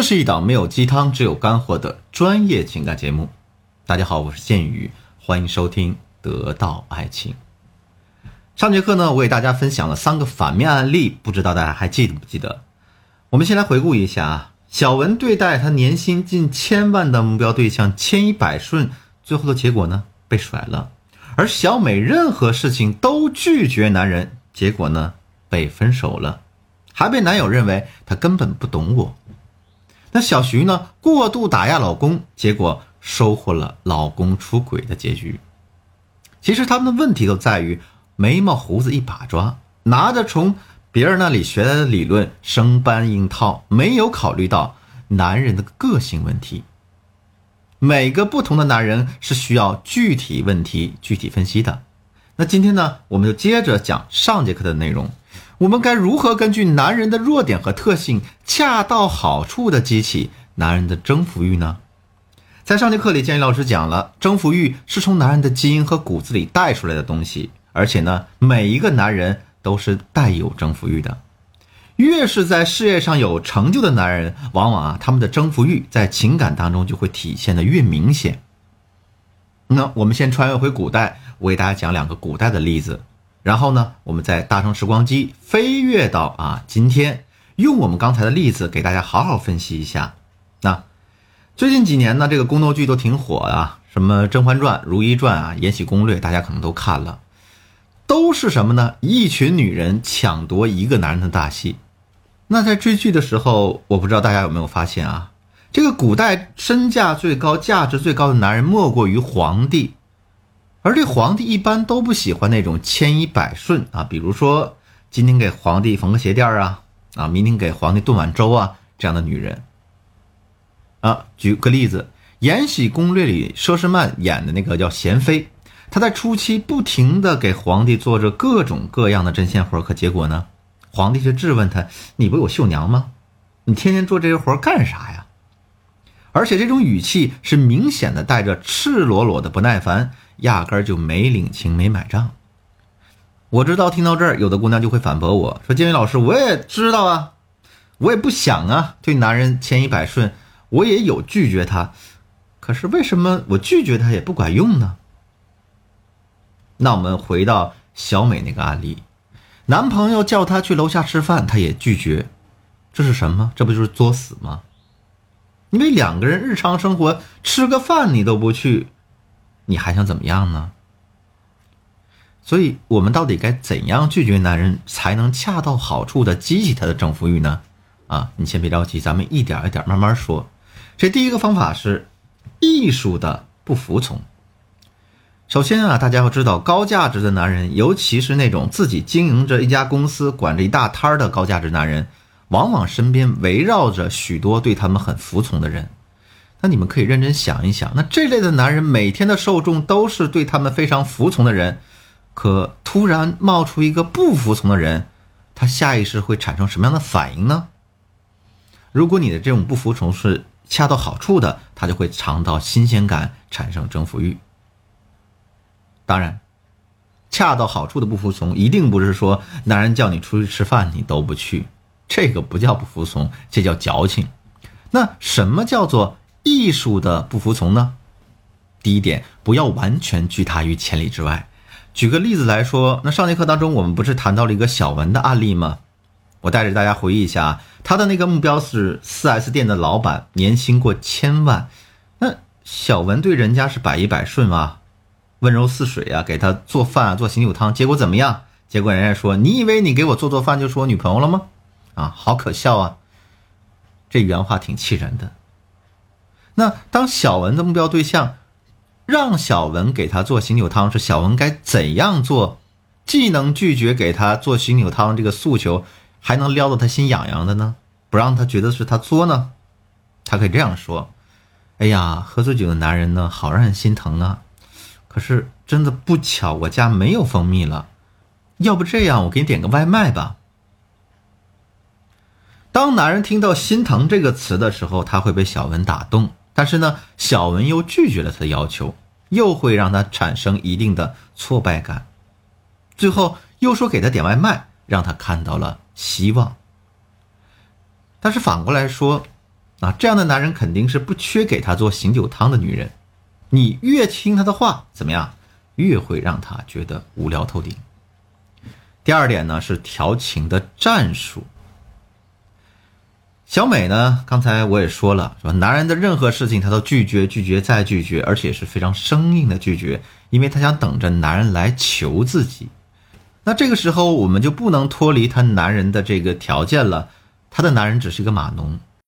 这是一档没有鸡汤，只有干货的专业情感节目。大家好，我是剑宇，欢迎收听《得到爱情》。上节课呢，我给大家分享了三个反面案例，不知道大家还记得不记得？我们先来回顾一下啊。小文对待他年薪近千万的目标对象千依百顺，最后的结果呢，被甩了；而小美任何事情都拒绝男人，结果呢，被分手了，还被男友认为她根本不懂我。那小徐呢？过度打压老公，结果收获了老公出轨的结局。其实他们的问题都在于眉毛胡子一把抓，拿着从别人那里学来的理论生搬硬套，没有考虑到男人的个性问题。每个不同的男人是需要具体问题具体分析的。那今天呢，我们就接着讲上节课的内容。我们该如何根据男人的弱点和特性，恰到好处的激起男人的征服欲呢？在上节课里，建议老师讲了，征服欲是从男人的基因和骨子里带出来的东西，而且呢，每一个男人都是带有征服欲的。越是在事业上有成就的男人，往往啊，他们的征服欲在情感当中就会体现的越明显。那我们先穿越回古代，我给大家讲两个古代的例子。然后呢，我们再搭乘时光机飞跃到啊今天，用我们刚才的例子给大家好好分析一下。那最近几年呢，这个宫斗剧都挺火啊，什么《甄嬛传》《如懿传》啊，《延禧攻略》，大家可能都看了，都是什么呢？一群女人抢夺一个男人的大戏。那在追剧的时候，我不知道大家有没有发现啊，这个古代身价最高、价值最高的男人莫过于皇帝。而这皇帝一般都不喜欢那种千依百顺啊，比如说今天给皇帝缝个鞋垫啊，啊，明天给皇帝炖碗粥啊，这样的女人。啊，举个例子，《延禧攻略》里佘诗曼演的那个叫娴妃，她在初期不停的给皇帝做着各种各样的针线活，可结果呢，皇帝就质问她：“你不有绣娘吗？你天天做这些活干啥呀？”而且这种语气是明显的带着赤裸裸的不耐烦。压根儿就没领情，没买账。我知道听到这儿，有的姑娘就会反驳我说：“金宇老师，我也知道啊，我也不想啊，对男人千依百顺，我也有拒绝他，可是为什么我拒绝他也不管用呢？”那我们回到小美那个案例，男朋友叫她去楼下吃饭，她也拒绝，这是什么？这不就是作死吗？因为两个人日常生活吃个饭你都不去。你还想怎么样呢？所以，我们到底该怎样拒绝男人，才能恰到好处的激起他的征服欲呢？啊，你先别着急，咱们一点一点慢慢说。这第一个方法是艺术的不服从。首先啊，大家要知道，高价值的男人，尤其是那种自己经营着一家公司、管着一大摊儿的高价值男人，往往身边围绕着许多对他们很服从的人。那你们可以认真想一想，那这类的男人每天的受众都是对他们非常服从的人，可突然冒出一个不服从的人，他下意识会产生什么样的反应呢？如果你的这种不服从是恰到好处的，他就会尝到新鲜感，产生征服欲。当然，恰到好处的不服从一定不是说男人叫你出去吃饭你都不去，这个不叫不服从，这叫矫情。那什么叫做？艺术的不服从呢？第一点，不要完全拒他于千里之外。举个例子来说，那上节课当中我们不是谈到了一个小文的案例吗？我带着大家回忆一下，他的那个目标是 4S 店的老板，年薪过千万。那小文对人家是百依百顺啊，温柔似水啊，给他做饭啊，做醒酒汤。结果怎么样？结果人家说：“你以为你给我做做饭就是我女朋友了吗？”啊，好可笑啊！这原话挺气人的。那当小文的目标对象让小文给他做醒酒汤时，小文该怎样做，既能拒绝给他做醒酒汤这个诉求，还能撩得他心痒痒的呢？不让他觉得是他作呢？他可以这样说：“哎呀，喝醉酒的男人呢，好让人心疼啊！可是真的不巧，我家没有蜂蜜了，要不这样，我给你点个外卖吧。”当男人听到“心疼”这个词的时候，他会被小文打动。但是呢，小文又拒绝了他的要求，又会让他产生一定的挫败感。最后又说给他点外卖，让他看到了希望。但是反过来说，啊，这样的男人肯定是不缺给他做醒酒汤的女人。你越听他的话，怎么样，越会让他觉得无聊透顶。第二点呢是调情的战术。小美呢，刚才我也说了，说男人的任何事情她都拒绝、拒绝再拒绝，而且是非常生硬的拒绝，因为她想等着男人来求自己。那这个时候我们就不能脱离她男人的这个条件了，她的男人只是一个码农，